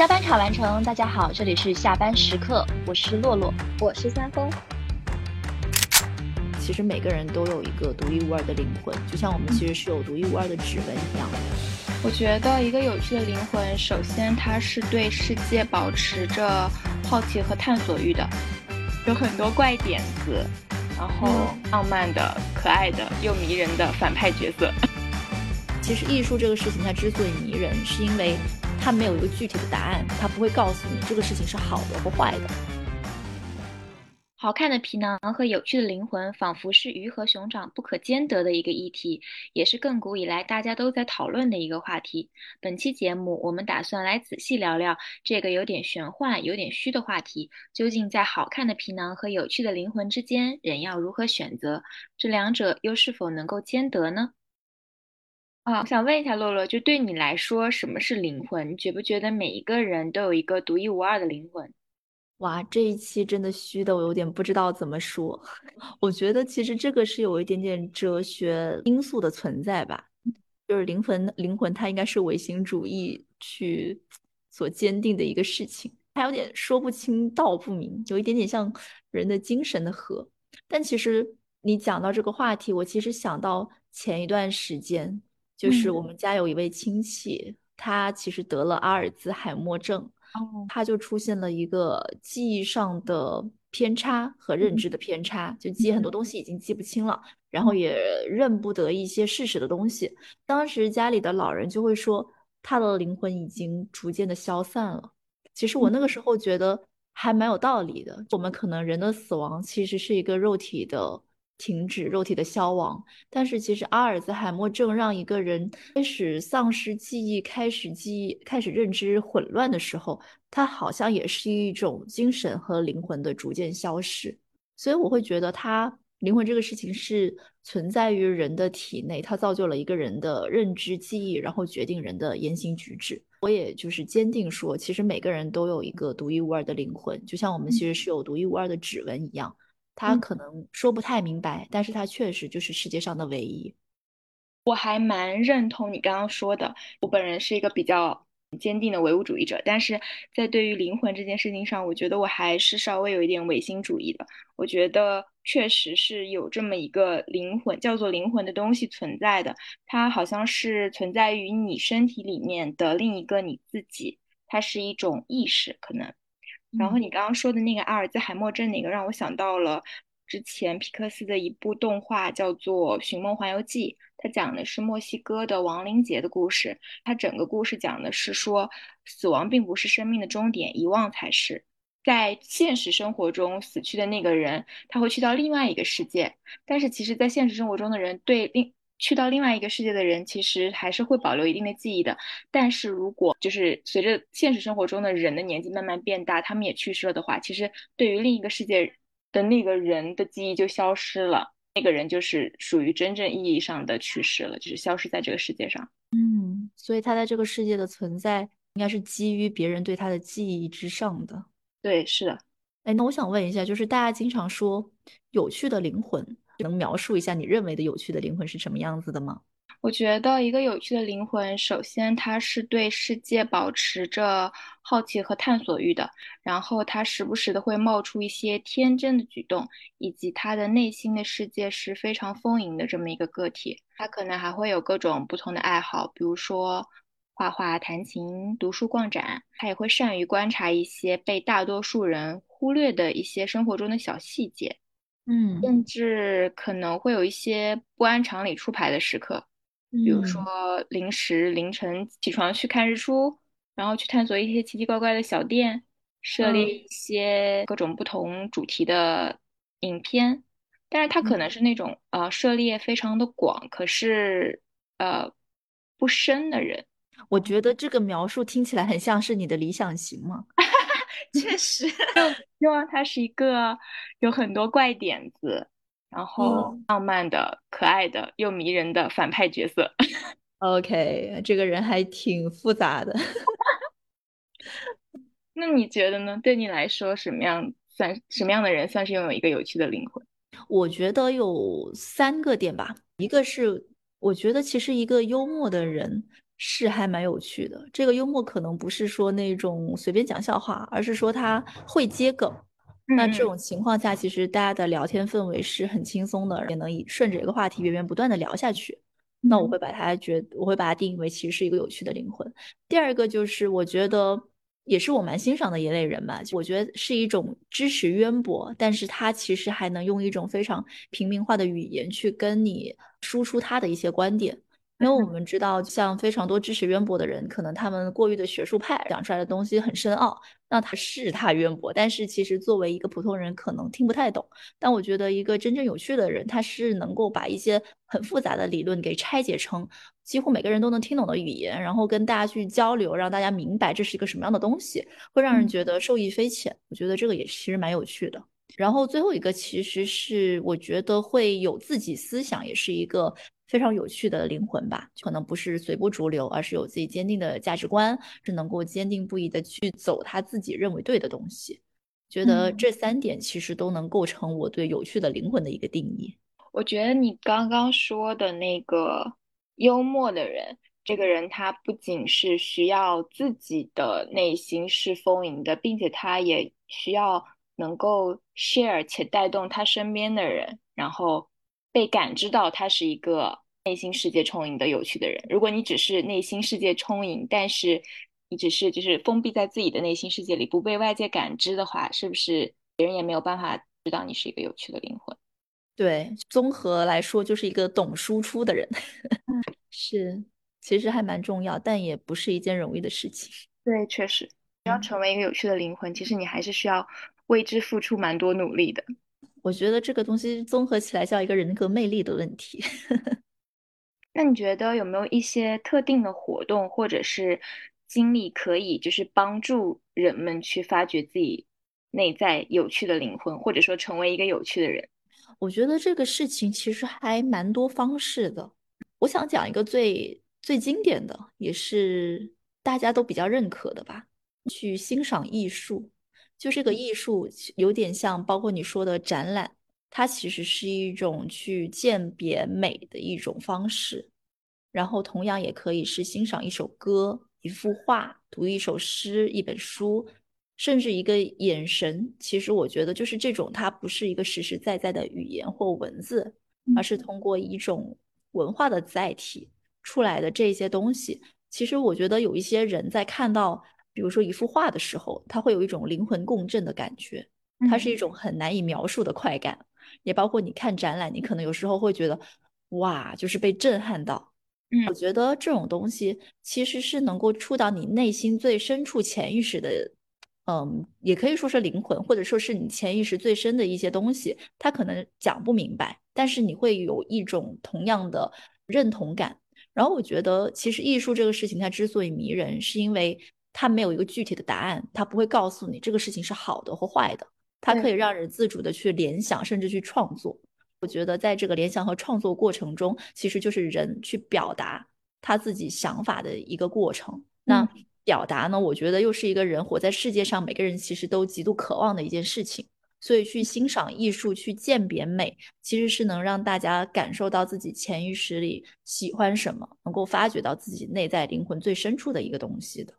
下班场完成，大家好，这里是下班时刻，我是洛洛，我是三丰。其实每个人都有一个独一无二的灵魂，就像我们其实是有独一无二的指纹一样。我觉得一个有趣的灵魂，首先它是对世界保持着好奇和探索欲的，有很多怪点子，然后浪漫的、可爱的又迷人的反派角色。其实艺术这个事情，它之所以迷人，是因为它没有一个具体的答案，它不会告诉你这个事情是好的或坏的。好看的皮囊和有趣的灵魂，仿佛是鱼和熊掌不可兼得的一个议题，也是亘古以来大家都在讨论的一个话题。本期节目，我们打算来仔细聊聊这个有点玄幻、有点虚的话题：究竟在好看的皮囊和有趣的灵魂之间，人要如何选择？这两者又是否能够兼得呢？啊，我想问一下洛洛，就对你来说，什么是灵魂？你觉不觉得每一个人都有一个独一无二的灵魂？哇，这一期真的虚的，我有点不知道怎么说。我觉得其实这个是有一点点哲学因素的存在吧，就是灵魂，灵魂它应该是唯心主义去所坚定的一个事情，它有点说不清道不明，有一点点像人的精神的核。但其实你讲到这个话题，我其实想到前一段时间，就是我们家有一位亲戚，他其实得了阿尔兹海默症。他就出现了一个记忆上的偏差和认知的偏差，就记很多东西已经记不清了，然后也认不得一些事实的东西。当时家里的老人就会说，他的灵魂已经逐渐的消散了。其实我那个时候觉得还蛮有道理的。我们可能人的死亡其实是一个肉体的。停止肉体的消亡，但是其实阿尔兹海默症让一个人开始丧失记忆，开始记忆开始认知混乱的时候，他好像也是一种精神和灵魂的逐渐消失。所以我会觉得，他灵魂这个事情是存在于人的体内，它造就了一个人的认知记忆，然后决定人的言行举止。我也就是坚定说，其实每个人都有一个独一无二的灵魂，就像我们其实是有独一无二的指纹一样。他可能说不太明白，但是他确实就是世界上的唯一。我还蛮认同你刚刚说的，我本人是一个比较坚定的唯物主义者，但是在对于灵魂这件事情上，我觉得我还是稍微有一点唯心主义的。我觉得确实是有这么一个灵魂，叫做灵魂的东西存在的，它好像是存在于你身体里面的另一个你自己，它是一种意识，可能。然后你刚刚说的那个阿尔兹海默症那个，让我想到了之前皮克斯的一部动画，叫做《寻梦环游记》。它讲的是墨西哥的亡灵节的故事。它整个故事讲的是说，死亡并不是生命的终点，遗忘才是。在现实生活中，死去的那个人他会去到另外一个世界，但是其实，在现实生活中的人对另。去到另外一个世界的人，其实还是会保留一定的记忆的。但是如果就是随着现实生活中的人的年纪慢慢变大，他们也去世了的话，其实对于另一个世界的那个人的记忆就消失了。那个人就是属于真正意义上的去世了，就是消失在这个世界上。嗯，所以他在这个世界的存在，应该是基于别人对他的记忆之上的。对，是的。哎，那我想问一下，就是大家经常说有趣的灵魂。能描述一下你认为的有趣的灵魂是什么样子的吗？我觉得一个有趣的灵魂，首先它是对世界保持着好奇和探索欲的，然后它时不时的会冒出一些天真的举动，以及他的内心的世界是非常丰盈的这么一个个体。他可能还会有各种不同的爱好，比如说画画、弹琴、读书、逛展。他也会善于观察一些被大多数人忽略的一些生活中的小细节。嗯，甚至可能会有一些不按常理出牌的时刻，比如说临时凌晨起床去看日出，然后去探索一些奇奇怪怪的小店，涉猎一些各种不同主题的影片。但是他可能是那种呃涉猎非常的广，可是呃不深的人。我觉得这个描述听起来很像是你的理想型嘛。确实，就希望他是一个有很多怪点子，然后浪漫的、可爱的又迷人的反派角色。OK，这个人还挺复杂的。那你觉得呢？对你来说，什么样算什么样的人算是拥有一个有趣的灵魂？我觉得有三个点吧。一个是，我觉得其实一个幽默的人是还蛮有趣的。这个幽默可能不是说那种随便讲笑话，而是说他会接梗。那这种情况下，其实大家的聊天氛围是很轻松的，也能以顺着一个话题源源不断的聊下去。那我会把它觉，我会把它定义为其实是一个有趣的灵魂。第二个就是我觉得也是我蛮欣赏的一类人吧，我觉得是一种知识渊博，但是他其实还能用一种非常平民化的语言去跟你输出他的一些观点。因为我们知道，像非常多知识渊博的人，可能他们过于的学术派，讲出来的东西很深奥。那他是他渊博，但是其实作为一个普通人，可能听不太懂。但我觉得一个真正有趣的人，他是能够把一些很复杂的理论给拆解成几乎每个人都能听懂的语言，然后跟大家去交流，让大家明白这是一个什么样的东西，会让人觉得受益匪浅。我觉得这个也其实蛮有趣的。然后最后一个其实是我觉得会有自己思想，也是一个。非常有趣的灵魂吧，可能不是随波逐流，而是有自己坚定的价值观，是能够坚定不移的去走他自己认为对的东西。觉得这三点其实都能构成我对有趣的灵魂的一个定义。我觉得你刚刚说的那个幽默的人，这个人他不仅是需要自己的内心是丰盈的，并且他也需要能够 share 且带动他身边的人，然后。被感知到他是一个内心世界充盈的有趣的人。如果你只是内心世界充盈，但是你只是就是封闭在自己的内心世界里，不被外界感知的话，是不是别人也没有办法知道你是一个有趣的灵魂？对，综合来说就是一个懂输出的人。是，其实还蛮重要，但也不是一件容易的事情。对，确实，要成为一个有趣的灵魂，其实你还是需要为之付出蛮多努力的。我觉得这个东西综合起来叫一个人格魅力的问题。那你觉得有没有一些特定的活动或者是经历可以就是帮助人们去发掘自己内在有趣的灵魂，或者说成为一个有趣的人？我觉得这个事情其实还蛮多方式的。我想讲一个最最经典的，也是大家都比较认可的吧，去欣赏艺术。就这个艺术有点像，包括你说的展览，它其实是一种去鉴别美的一种方式。然后同样也可以是欣赏一首歌、一幅画、读一首诗、一本书，甚至一个眼神。其实我觉得，就是这种，它不是一个实实在在的语言或文字，而是通过一种文化的载体出来的这些东西。其实我觉得有一些人在看到。比如说一幅画的时候，它会有一种灵魂共振的感觉，它是一种很难以描述的快感。也包括你看展览，你可能有时候会觉得，哇，就是被震撼到。嗯，我觉得这种东西其实是能够触到你内心最深处潜意识的，嗯，也可以说是灵魂，或者说是你潜意识最深的一些东西。它可能讲不明白，但是你会有一种同样的认同感。然后我觉得，其实艺术这个事情它之所以迷人，是因为。它没有一个具体的答案，它不会告诉你这个事情是好的或坏的，它可以让人自主的去联想，甚至去创作。我觉得在这个联想和创作过程中，其实就是人去表达他自己想法的一个过程。那表达呢，我觉得又是一个人活在世界上，每个人其实都极度渴望的一件事情。所以去欣赏艺术，去鉴别美，其实是能让大家感受到自己潜意识里喜欢什么，能够发掘到自己内在灵魂最深处的一个东西的。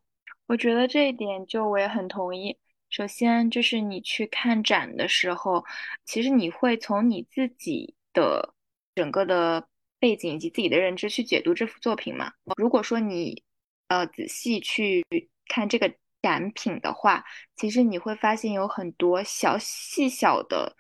我觉得这一点就我也很同意。首先就是你去看展的时候，其实你会从你自己的整个的背景以及自己的认知去解读这幅作品嘛。如果说你呃仔细去看这个展品的话，其实你会发现有很多小细小的。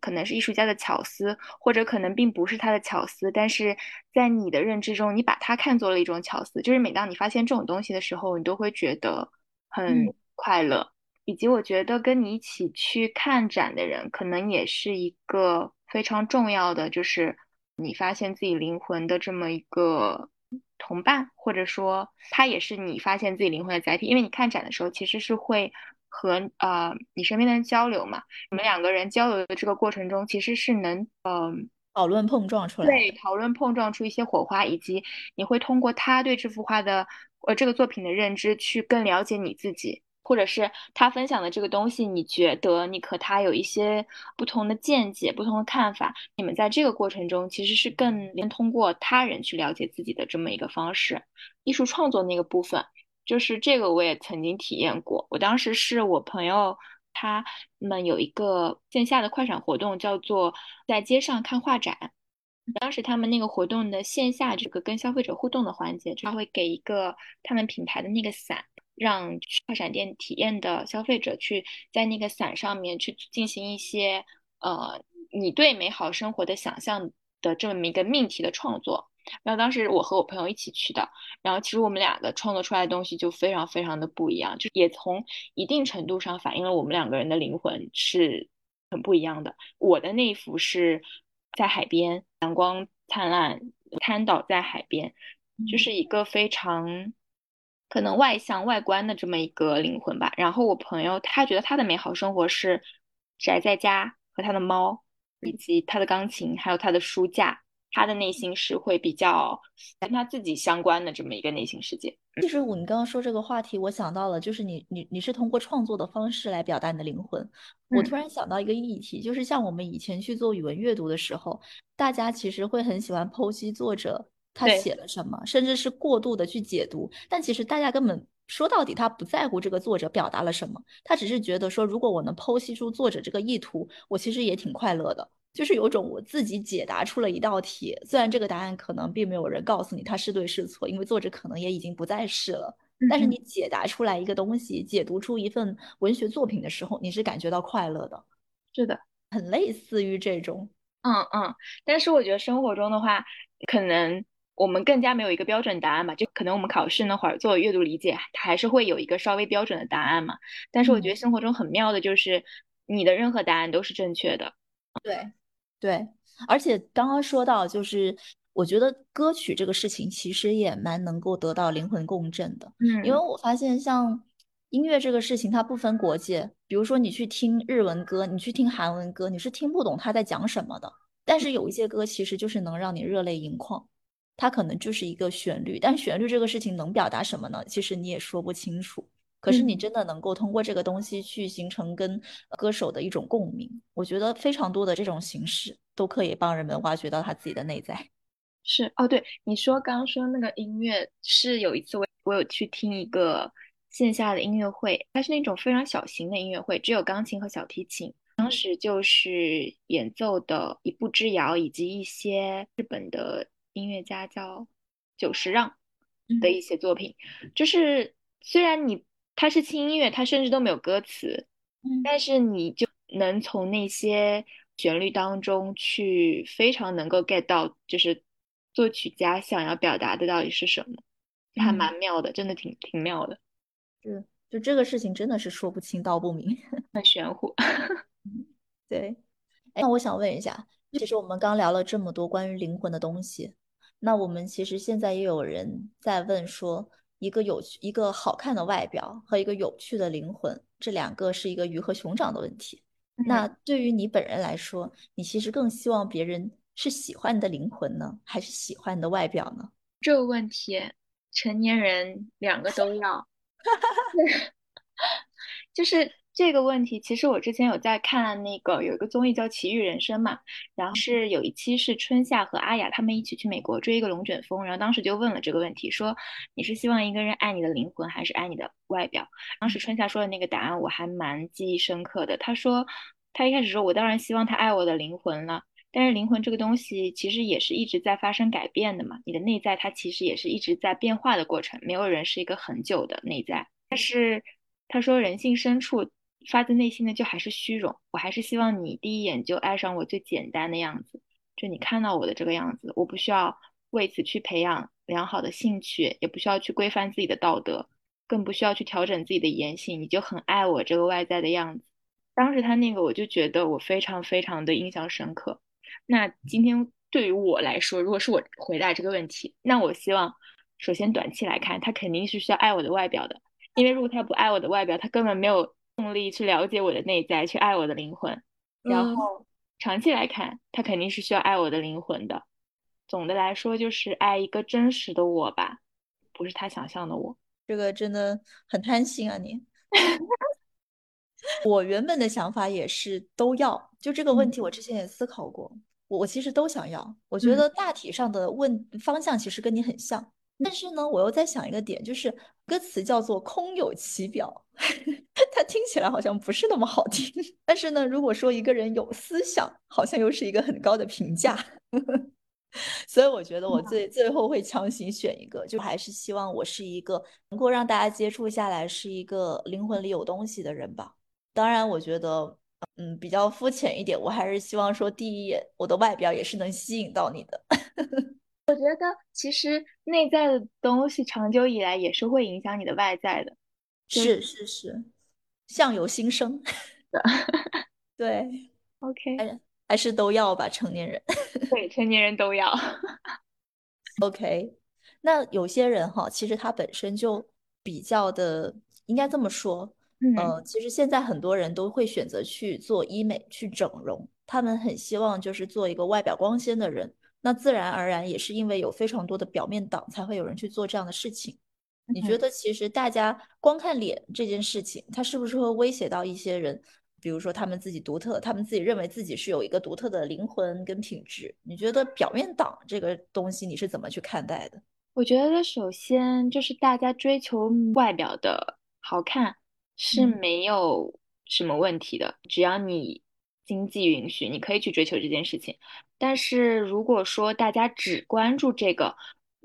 可能是艺术家的巧思，或者可能并不是他的巧思，但是在你的认知中，你把它看作了一种巧思。就是每当你发现这种东西的时候，你都会觉得很快乐。以及我觉得跟你一起去看展的人，可能也是一个非常重要的，就是你发现自己灵魂的这么一个同伴，或者说他也是你发现自己灵魂的载体。因为你看展的时候，其实是会。和呃你身边的人交流嘛，你们两个人交流的这个过程中，其实是能嗯讨论碰撞出来，对，讨论碰撞出一些火花，以及你会通过他对这幅画的呃这个作品的认知，去更了解你自己，或者是他分享的这个东西，你觉得你和他有一些不同的见解、不同的看法，你们在这个过程中其实是更能通过他人去了解自己的这么一个方式。艺术创作那个部分，就是这个我也曾经体验过。我当时是我朋友他们有一个线下的快闪活动，叫做在街上看画展。当时他们那个活动的线下这个跟消费者互动的环节，他会给一个他们品牌的那个伞。让快闪店体验的消费者去在那个伞上面去进行一些呃你对美好生活的想象的这么一个命题的创作。然后当时我和我朋友一起去的，然后其实我们俩的创作出来的东西就非常非常的不一样，就也从一定程度上反映了我们两个人的灵魂是很不一样的。我的那一幅是在海边，阳光灿烂，瘫倒在海边，就是一个非常。可能外向外观的这么一个灵魂吧。然后我朋友他觉得他的美好生活是宅在家和他的猫，以及他的钢琴，还有他的书架。他的内心是会比较跟他自己相关的这么一个内心世界。其实我你刚刚说这个话题，我想到了，就是你你你是通过创作的方式来表达你的灵魂。我突然想到一个议题，就是像我们以前去做语文阅读的时候，大家其实会很喜欢剖析作者。他写了什么，甚至是过度的去解读，但其实大家根本说到底，他不在乎这个作者表达了什么，他只是觉得说，如果我能剖析出作者这个意图，我其实也挺快乐的，就是有种我自己解答出了一道题，虽然这个答案可能并没有人告诉你它是对是错，因为作者可能也已经不在世了，但是你解答出来一个东西，解读出一份文学作品的时候，你是感觉到快乐的，是的，很类似于这种，嗯嗯，但是我觉得生活中的话，可能。我们更加没有一个标准答案嘛，就可能我们考试那会儿做阅读理解，它还是会有一个稍微标准的答案嘛。但是我觉得生活中很妙的就是，你的任何答案都是正确的。对，对，而且刚刚说到，就是我觉得歌曲这个事情其实也蛮能够得到灵魂共振的。嗯，因为我发现像音乐这个事情，它不分国界。比如说你去听日文歌，你去听韩文歌，你是听不懂他在讲什么的。但是有一些歌其实就是能让你热泪盈眶。它可能就是一个旋律，但旋律这个事情能表达什么呢？其实你也说不清楚。可是你真的能够通过这个东西去形成跟歌手的一种共鸣，我觉得非常多的这种形式都可以帮人们挖掘到他自己的内在。是哦，对，你说刚刚说那个音乐是有一次我我有去听一个线下的音乐会，它是那种非常小型的音乐会，只有钢琴和小提琴，当时就是演奏的一步之遥以及一些日本的。音乐家叫久石让的一些作品，就是虽然你它是轻音乐，它甚至都没有歌词，但是你就能从那些旋律当中去非常能够 get 到，就是作曲家想要表达的到底是什么，还蛮妙的，真的挺挺妙的。是，就这个事情真的是说不清道不明，很玄乎。对，那我想问一下，其实我们刚聊了这么多关于灵魂的东西。那我们其实现在也有人在问说，一个有趣、一个好看的外表和一个有趣的灵魂，这两个是一个鱼和熊掌的问题。那对于你本人来说，你其实更希望别人是喜欢你的灵魂呢，还是喜欢你的外表呢？这个问题，成年人两个都要，就是。这个问题其实我之前有在看那个有一个综艺叫《奇遇人生》嘛，然后是有一期是春夏和阿雅他们一起去美国追一个龙卷风，然后当时就问了这个问题，说你是希望一个人爱你的灵魂还是爱你的外表？当时春夏说的那个答案我还蛮记忆深刻的，他说他一开始说我当然希望他爱我的灵魂了，但是灵魂这个东西其实也是一直在发生改变的嘛，你的内在它其实也是一直在变化的过程，没有人是一个很久的内在，但是他说人性深处。发自内心的就还是虚荣，我还是希望你第一眼就爱上我最简单的样子，就你看到我的这个样子，我不需要为此去培养良好的兴趣，也不需要去规范自己的道德，更不需要去调整自己的言行，你就很爱我这个外在的样子。当时他那个我就觉得我非常非常的印象深刻。那今天对于我来说，如果是我回答这个问题，那我希望首先短期来看，他肯定是需要爱我的外表的，因为如果他不爱我的外表，他根本没有。动力去了解我的内在，去爱我的灵魂，然后长期来看，他肯定是需要爱我的灵魂的。总的来说，就是爱一个真实的我吧，不是他想象的我。这个真的很贪心啊！你 我原本的想法也是都要，就这个问题我之前也思考过，我我其实都想要。我觉得大体上的问方向其实跟你很像，但是呢，我又在想一个点，就是歌词叫做“空有其表”，它听起来好像不是那么好听。但是呢，如果说一个人有思想，好像又是一个很高的评价。所以我觉得我最最后会强行选一个，就还是希望我是一个能够让大家接触下来是一个灵魂里有东西的人吧。当然，我觉得嗯比较肤浅一点，我还是希望说第一眼我的外表也是能吸引到你的。我觉得其实内在的东西长久以来也是会影响你的外在的。是是是，相由心生。对，OK。还是都要吧，成年人。对，成年人都要。OK，那有些人哈，其实他本身就比较的，应该这么说，呃，其实现在很多人都会选择去做医美、去整容，他们很希望就是做一个外表光鲜的人。那自然而然也是因为有非常多的表面党，才会有人去做这样的事情。你觉得，其实大家光看脸这件事情，它是不是会威胁到一些人？比如说，他们自己独特，他们自己认为自己是有一个独特的灵魂跟品质。你觉得表面党这个东西，你是怎么去看待的？我觉得首先就是大家追求外表的好看是没有什么问题的，只要你经济允许，你可以去追求这件事情。但是如果说大家只关注这个，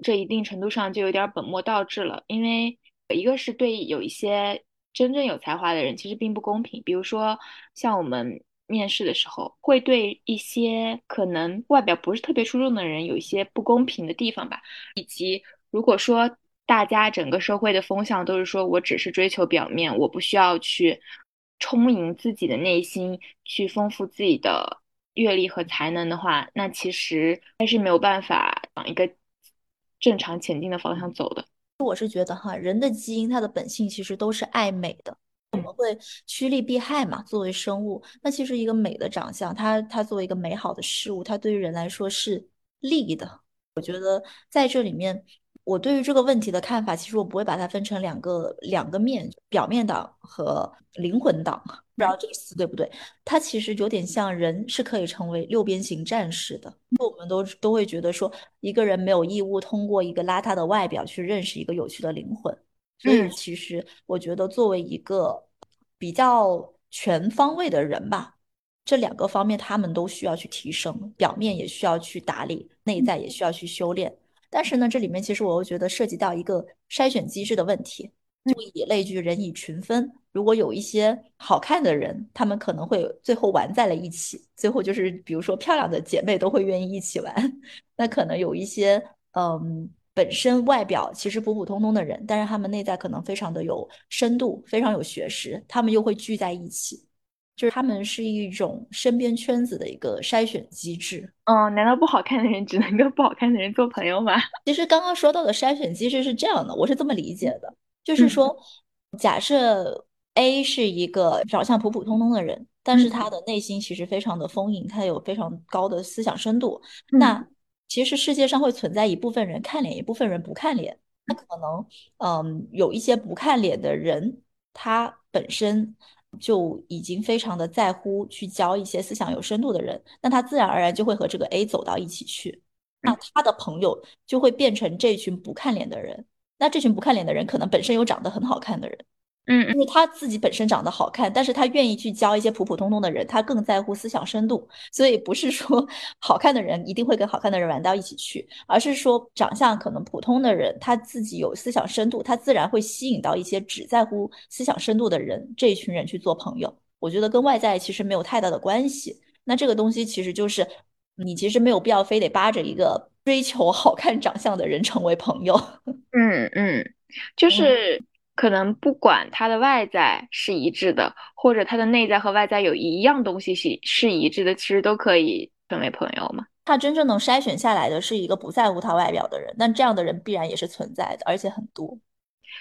这一定程度上就有点本末倒置了，因为一个是对有一些。真正有才华的人其实并不公平。比如说，像我们面试的时候，会对一些可能外表不是特别出众的人有一些不公平的地方吧。以及，如果说大家整个社会的风向都是说我只是追求表面，我不需要去充盈自己的内心，去丰富自己的阅历和才能的话，那其实还是没有办法往一个正常前进的方向走的。我是觉得哈，人的基因它的本性其实都是爱美的，我们会趋利避害嘛。作为生物，那其实一个美的长相，它它作为一个美好的事物，它对于人来说是利的。我觉得在这里面。我对于这个问题的看法，其实我不会把它分成两个两个面，表面党和灵魂党，不知道这个词对不对？它其实有点像人是可以成为六边形战士的。我们都都会觉得说，一个人没有义务通过一个邋遢的外表去认识一个有趣的灵魂。所以，其实我觉得作为一个比较全方位的人吧，这两个方面他们都需要去提升，表面也需要去打理，内在也需要去修炼。但是呢，这里面其实我又觉得涉及到一个筛选机制的问题，物以类聚，人以群分。如果有一些好看的人，他们可能会最后玩在了一起，最后就是比如说漂亮的姐妹都会愿意一起玩。那可能有一些嗯，本身外表其实普普通通的人，但是他们内在可能非常的有深度，非常有学识，他们又会聚在一起。就是他们是一种身边圈子的一个筛选机制。嗯，难道不好看的人只能跟不好看的人做朋友吗？其实刚刚说到的筛选机制是这样的，我是这么理解的，就是说，假设 A 是一个长相普普通通的人，但是他的内心其实非常的丰盈，他有非常高的思想深度。那其实世界上会存在一部分人看脸，一部分人不看脸。那可能，嗯，有一些不看脸的人，他本身。就已经非常的在乎去交一些思想有深度的人，那他自然而然就会和这个 A 走到一起去，那他的朋友就会变成这群不看脸的人，那这群不看脸的人可能本身有长得很好看的人。嗯，因为他自己本身长得好看，但是他愿意去教一些普普通通的人，他更在乎思想深度，所以不是说好看的人一定会跟好看的人玩到一起去，而是说长相可能普通的人，他自己有思想深度，他自然会吸引到一些只在乎思想深度的人这一群人去做朋友。我觉得跟外在其实没有太大的关系。那这个东西其实就是你其实没有必要非得扒着一个追求好看长相的人成为朋友。嗯嗯，就是。可能不管他的外在是一致的，或者他的内在和外在有一样东西是是一致的，其实都可以成为朋友嘛。他真正能筛选下来的是一个不在乎他外表的人，但这样的人必然也是存在的，而且很多。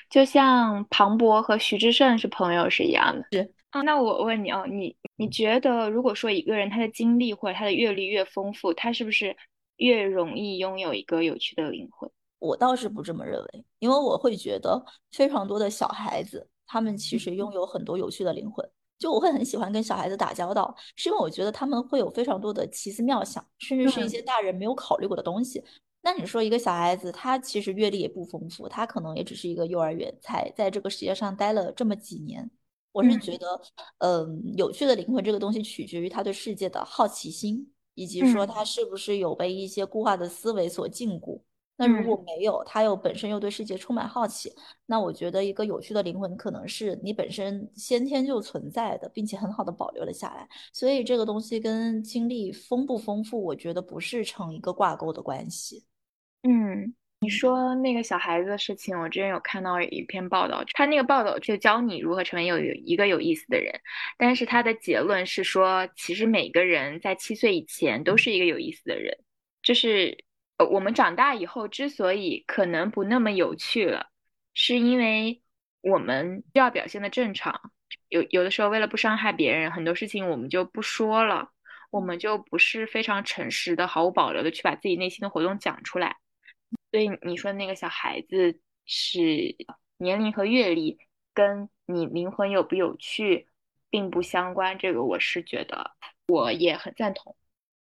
就像庞博和徐志胜是朋友是一样的。是啊，那我问你哦，你你觉得如果说一个人他的经历或者他的阅历越丰富，他是不是越容易拥有一个有趣的灵魂？我倒是不这么认为，因为我会觉得非常多的小孩子，他们其实拥有很多有趣的灵魂。就我会很喜欢跟小孩子打交道，是因为我觉得他们会有非常多的奇思妙想，甚至是一些大人没有考虑过的东西。那你说一个小孩子，他其实阅历也不丰富，他可能也只是一个幼儿园，才在这个世界上待了这么几年。我是觉得，嗯，有趣的灵魂这个东西取决于他对世界的好奇心，以及说他是不是有被一些固化的思维所禁锢。那如果没有，他又本身又对世界充满好奇，那我觉得一个有趣的灵魂可能是你本身先天就存在的，并且很好的保留了下来。所以这个东西跟经历丰不丰富，我觉得不是成一个挂钩的关系。嗯，你说那个小孩子的事情，我之前有看到一篇报道，他那个报道就教你如何成为有一个有意思的人，但是他的结论是说，其实每个人在七岁以前都是一个有意思的人，就是。我们长大以后之所以可能不那么有趣了，是因为我们需要表现的正常。有有的时候为了不伤害别人，很多事情我们就不说了，我们就不是非常诚实的、毫无保留的去把自己内心的活动讲出来。所以你说那个小孩子是年龄和阅历跟你灵魂有不有趣并不相关，这个我是觉得我也很赞同。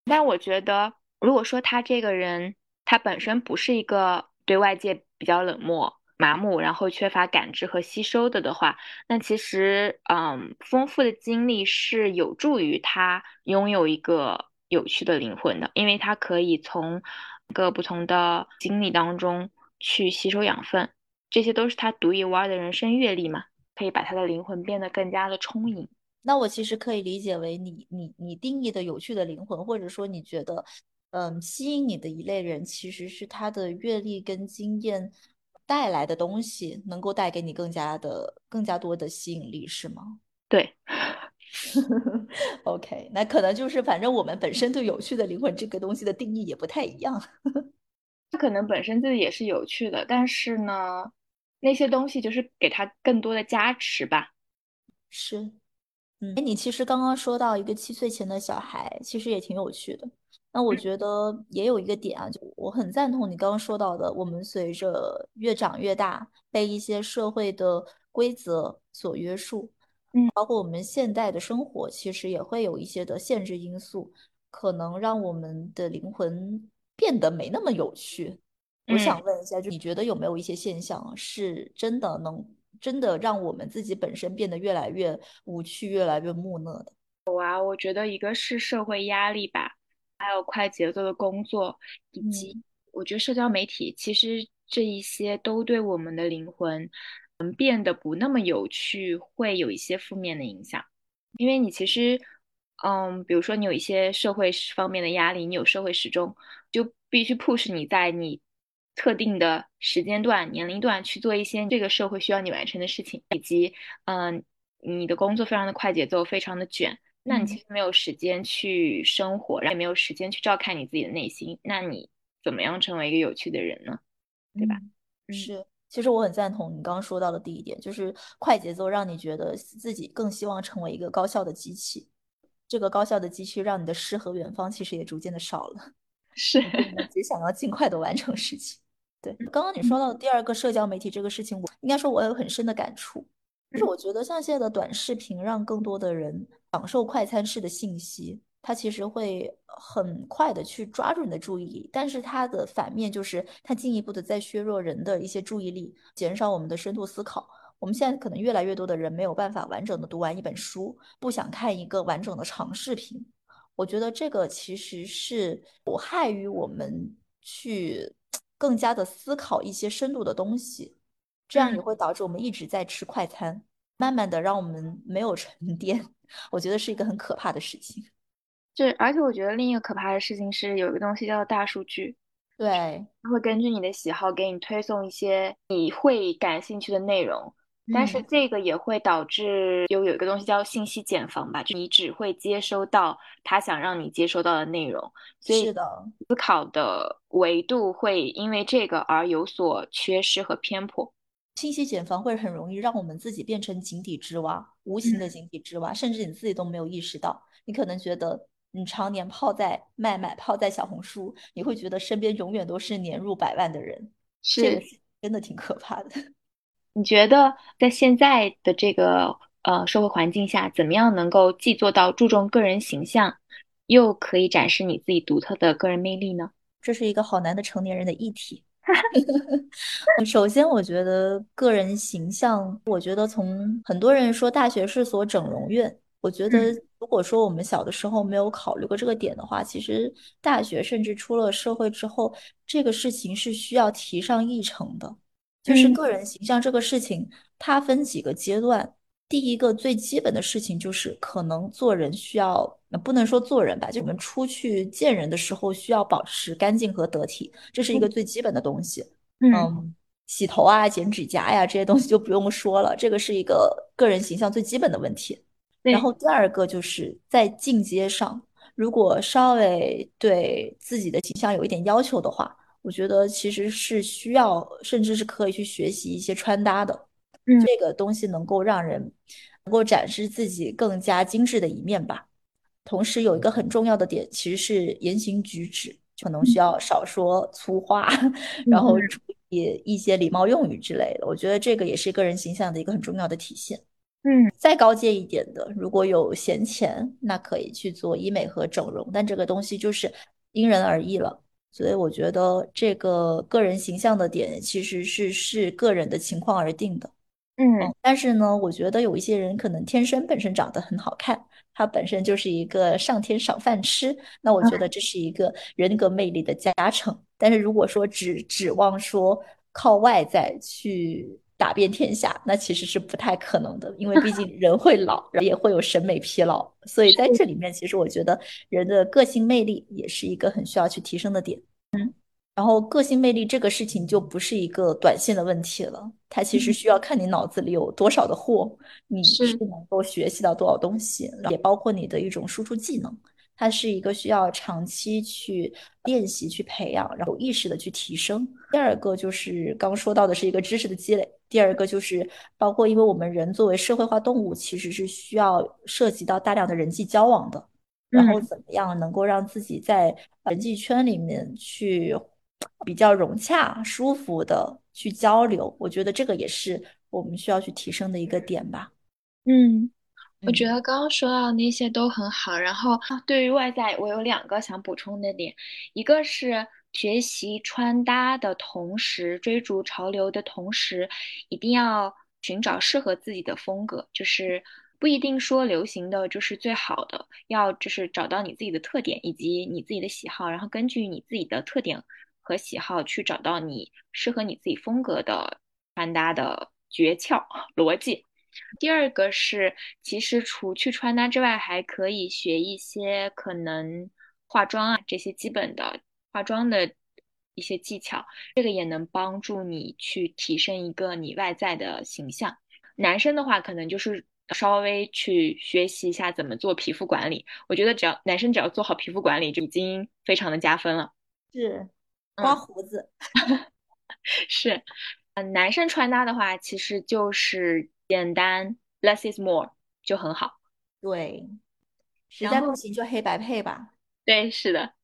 但我觉得如果说他这个人，他本身不是一个对外界比较冷漠、麻木，然后缺乏感知和吸收的的话，那其实，嗯，丰富的经历是有助于他拥有一个有趣的灵魂的，因为他可以从各不同的经历当中去吸收养分，这些都是他独一无二的人生阅历嘛，可以把他的灵魂变得更加的充盈。那我其实可以理解为你、你、你定义的有趣的灵魂，或者说你觉得。嗯，吸引你的一类人其实是他的阅历跟经验带来的东西，能够带给你更加的、更加多的吸引力，是吗？对。OK，那可能就是反正我们本身对有趣的灵魂这个东西的定义也不太一样。他可能本身自己也是有趣的，但是呢，那些东西就是给他更多的加持吧。是。嗯，哎，你其实刚刚说到一个七岁前的小孩，其实也挺有趣的。那我觉得也有一个点啊，就我很赞同你刚刚说到的，我们随着越长越大，被一些社会的规则所约束，嗯，包括我们现代的生活，其实也会有一些的限制因素，可能让我们的灵魂变得没那么有趣。我想问一下，就你觉得有没有一些现象是真的能真的让我们自己本身变得越来越无趣、越来越木讷的？有啊，我觉得一个是社会压力吧。还有快节奏的工作，以及我觉得社交媒体，其实这一些都对我们的灵魂，嗯，变得不那么有趣，会有一些负面的影响。因为你其实，嗯，比如说你有一些社会方面的压力，你有社会时钟，就必须 push 你在你特定的时间段、年龄段去做一些这个社会需要你完成的事情，以及，嗯，你的工作非常的快节奏，非常的卷。那你其实没有时间去生活，然后也没有时间去照看你自己的内心，那你怎么样成为一个有趣的人呢？对吧？是，其实我很赞同你刚刚说到的第一点，就是快节奏让你觉得自己更希望成为一个高效的机器，这个高效的机器让你的诗和远方其实也逐渐的少了，是，只想要尽快的完成事情。对，刚刚你说到的第二个社交媒体这个事情，我应该说我有很深的感触。就是我觉得像现在的短视频，让更多的人享受快餐式的信息，它其实会很快的去抓住你的注意力，但是它的反面就是它进一步的在削弱人的一些注意力，减少我们的深度思考。我们现在可能越来越多的人没有办法完整的读完一本书，不想看一个完整的长视频。我觉得这个其实是有害于我们去更加的思考一些深度的东西。这样也会导致我们一直在吃快餐，慢慢的让我们没有沉淀，我觉得是一个很可怕的事情。是，而且我觉得另一个可怕的事情是有一个东西叫做大数据，对，它会根据你的喜好给你推送一些你会感兴趣的内容，但是这个也会导致有有一个东西叫信息茧房吧，就你只会接收到他想让你接收到的内容，所以思考的维度会因为这个而有所缺失和偏颇。信息茧房会很容易让我们自己变成井底之蛙，无形的井底之蛙，甚至你自己都没有意识到。你可能觉得你常年泡在麦麦，泡在小红书，你会觉得身边永远都是年入百万的人，是真的挺可怕的。你觉得在现在的这个呃社会环境下，怎么样能够既做到注重个人形象，又可以展示你自己独特的个人魅力呢？这是一个好难的成年人的议题。首先，我觉得个人形象，我觉得从很多人说大学是所整容院，我觉得如果说我们小的时候没有考虑过这个点的话，其实大学甚至出了社会之后，这个事情是需要提上议程的。就是个人形象这个事情，它分几个阶段。第一个最基本的事情就是，可能做人需要，不能说做人吧，就我们出去见人的时候需要保持干净和得体，这是一个最基本的东西。嗯，洗头啊、剪指甲呀这些东西就不用说了，这个是一个个人形象最基本的问题。然后第二个就是在进阶上，如果稍微对自己的形象有一点要求的话，我觉得其实是需要，甚至是可以去学习一些穿搭的。嗯这个东西能够让人能够展示自己更加精致的一面吧。同时有一个很重要的点，其实是言行举止，可能需要少说粗话，然后注意一些礼貌用语之类的。我觉得这个也是个人形象的一个很重要的体现。嗯，再高阶一点的，如果有闲钱，那可以去做医美和整容，但这个东西就是因人而异了。所以我觉得这个个人形象的点其实是视个人的情况而定的。嗯，但是呢，我觉得有一些人可能天生本身长得很好看，他本身就是一个上天赏饭吃，那我觉得这是一个人格魅力的加成。但是如果说只指望说靠外在去打遍天下，那其实是不太可能的，因为毕竟人会老，也会有审美疲劳。所以在这里面，其实我觉得人的个性魅力也是一个很需要去提升的点。嗯。然后个性魅力这个事情就不是一个短线的问题了，它其实需要看你脑子里有多少的货，你是能够学习到多少东西，也包括你的一种输出技能，它是一个需要长期去练习、去培养，然后有意识的去提升。第二个就是刚说到的是一个知识的积累，第二个就是包括因为我们人作为社会化动物，其实是需要涉及到大量的人际交往的，然后怎么样能够让自己在人际圈里面去。比较融洽、舒服的去交流，我觉得这个也是我们需要去提升的一个点吧。嗯，我觉得刚刚说到那些都很好。然后对于外在，我有两个想补充的点，一个是学习穿搭的同时，追逐潮流的同时，一定要寻找适合自己的风格，就是不一定说流行的就是最好的，要就是找到你自己的特点以及你自己的喜好，然后根据你自己的特点。和喜好去找到你适合你自己风格的穿搭的诀窍逻辑。第二个是，其实除去穿搭之外，还可以学一些可能化妆啊这些基本的化妆的一些技巧，这个也能帮助你去提升一个你外在的形象。男生的话，可能就是稍微去学习一下怎么做皮肤管理。我觉得只要男生只要做好皮肤管理，就已经非常的加分了。是。刮胡子 是，嗯，男生穿搭的话，其实就是简单，less is more 就很好。对，实在不行就黑白配吧。对，是的，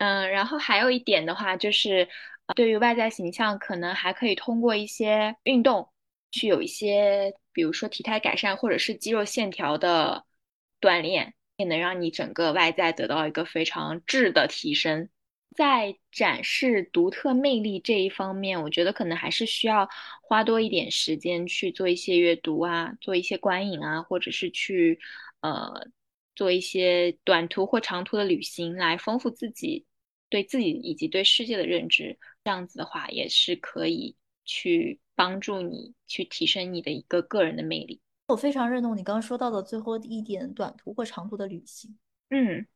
嗯，然后还有一点的话，就是对于外在形象，可能还可以通过一些运动去有一些，比如说体态改善或者是肌肉线条的锻炼，也能让你整个外在得到一个非常质的提升。在展示独特魅力这一方面，我觉得可能还是需要花多一点时间去做一些阅读啊，做一些观影啊，或者是去呃做一些短途或长途的旅行，来丰富自己对自己以及对世界的认知。这样子的话，也是可以去帮助你去提升你的一个个人的魅力。我非常认同你刚刚说到的最后一点，短途或长途的旅行。嗯。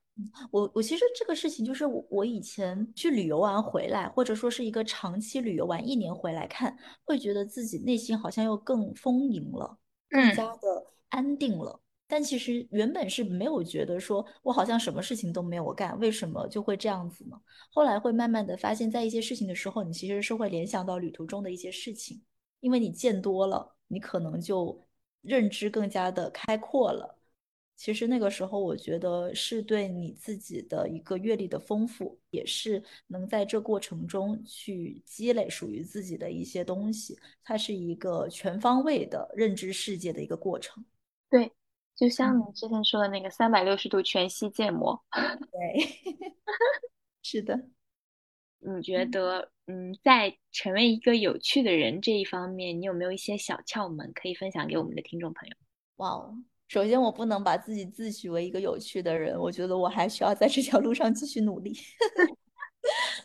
我我其实这个事情就是我我以前去旅游完回来，或者说是一个长期旅游完一年回来看，会觉得自己内心好像又更丰盈了，更加的安定了。但其实原本是没有觉得说我好像什么事情都没有干，为什么就会这样子呢？后来会慢慢的发现，在一些事情的时候，你其实是会联想到旅途中的一些事情，因为你见多了，你可能就认知更加的开阔了。其实那个时候，我觉得是对你自己的一个阅历的丰富，也是能在这过程中去积累属于自己的一些东西。它是一个全方位的认知世界的一个过程。对，就像你之前说的那个三百六十度全息建模。对，是的。你觉得，嗯，在成为一个有趣的人这一方面，你有没有一些小窍门可以分享给我们的听众朋友？哇哦！首先，我不能把自己自诩为一个有趣的人，我觉得我还需要在这条路上继续努力。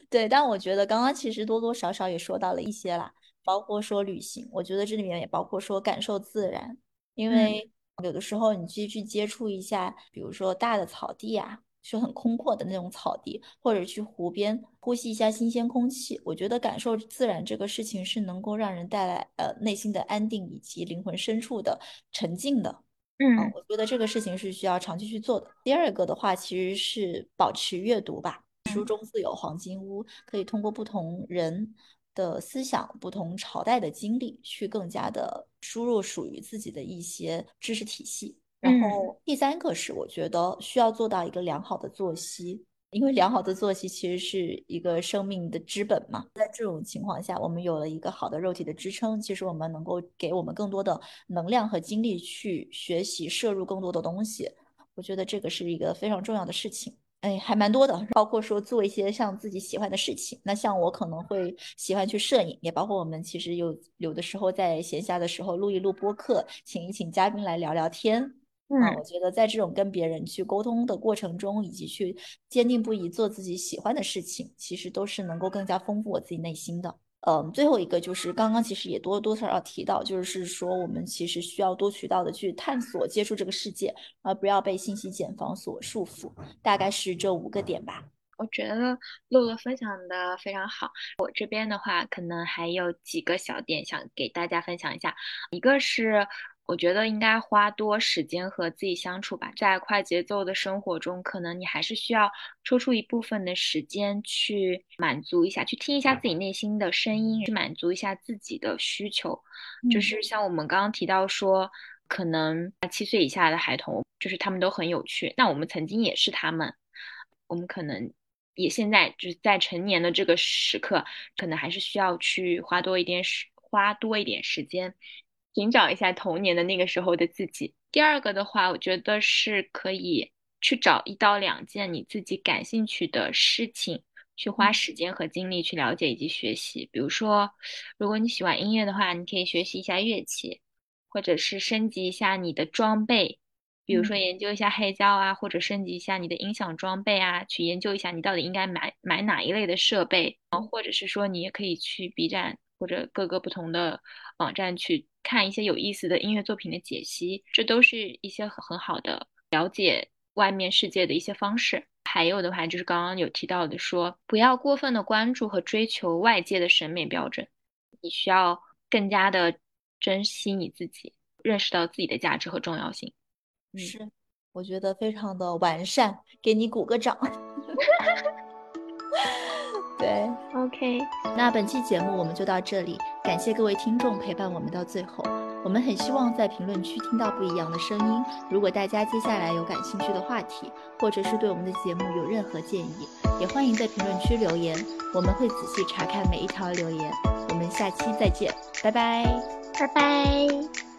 对，但我觉得刚刚其实多多少少也说到了一些啦，包括说旅行，我觉得这里面也包括说感受自然，因为有的时候你去去接触一下，比如说大的草地啊，是很空阔的那种草地，或者去湖边呼吸一下新鲜空气，我觉得感受自然这个事情是能够让人带来呃内心的安定以及灵魂深处的沉静的。嗯，我觉得这个事情是需要长期去做的。第二个的话，其实是保持阅读吧。书中自有黄金屋，可以通过不同人的思想、不同朝代的经历，去更加的输入属于自己的一些知识体系。然后第三个是，我觉得需要做到一个良好的作息。因为良好的作息其实是一个生命的资本嘛，在这种情况下，我们有了一个好的肉体的支撑，其实我们能够给我们更多的能量和精力去学习，摄入更多的东西。我觉得这个是一个非常重要的事情。哎，还蛮多的，包括说做一些像自己喜欢的事情。那像我可能会喜欢去摄影，也包括我们其实有有的时候在闲暇的时候录一录播客，请一请嘉宾来聊聊天。啊，我觉得在这种跟别人去沟通的过程中，以及去坚定不移做自己喜欢的事情，其实都是能够更加丰富我自己内心的。嗯，最后一个就是刚刚其实也多多少少提到，就是说我们其实需要多渠道的去探索、接触这个世界，而不要被信息茧房所束缚。大概是这五个点吧。我觉得露露分享的非常好。我这边的话，可能还有几个小点想给大家分享一下，一个是。我觉得应该花多时间和自己相处吧，在快节奏的生活中，可能你还是需要抽出一部分的时间去满足一下，去听一下自己内心的声音，去满足一下自己的需求。就是像我们刚刚提到说，可能七岁以下的孩童，就是他们都很有趣。那我们曾经也是他们，我们可能也现在就是在成年的这个时刻，可能还是需要去花多一点时，花多一点时间。寻找一下童年的那个时候的自己。第二个的话，我觉得是可以去找一到两件你自己感兴趣的事情，去花时间和精力去了解以及学习。比如说，如果你喜欢音乐的话，你可以学习一下乐器，或者是升级一下你的装备，比如说研究一下黑胶啊，或者升级一下你的音响装备啊，去研究一下你到底应该买买哪一类的设备。或者是说，你也可以去 B 站或者各个不同的网站去。看一些有意思的音乐作品的解析，这都是一些很好的了解外面世界的一些方式。还有的话，就是刚刚有提到的，说不要过分的关注和追求外界的审美标准，你需要更加的珍惜你自己，认识到自己的价值和重要性。是，我觉得非常的完善，给你鼓个掌。对，OK，那本期节目我们就到这里，感谢各位听众陪伴我们到最后。我们很希望在评论区听到不一样的声音。如果大家接下来有感兴趣的话题，或者是对我们的节目有任何建议，也欢迎在评论区留言，我们会仔细查看每一条留言。我们下期再见，拜拜，拜拜。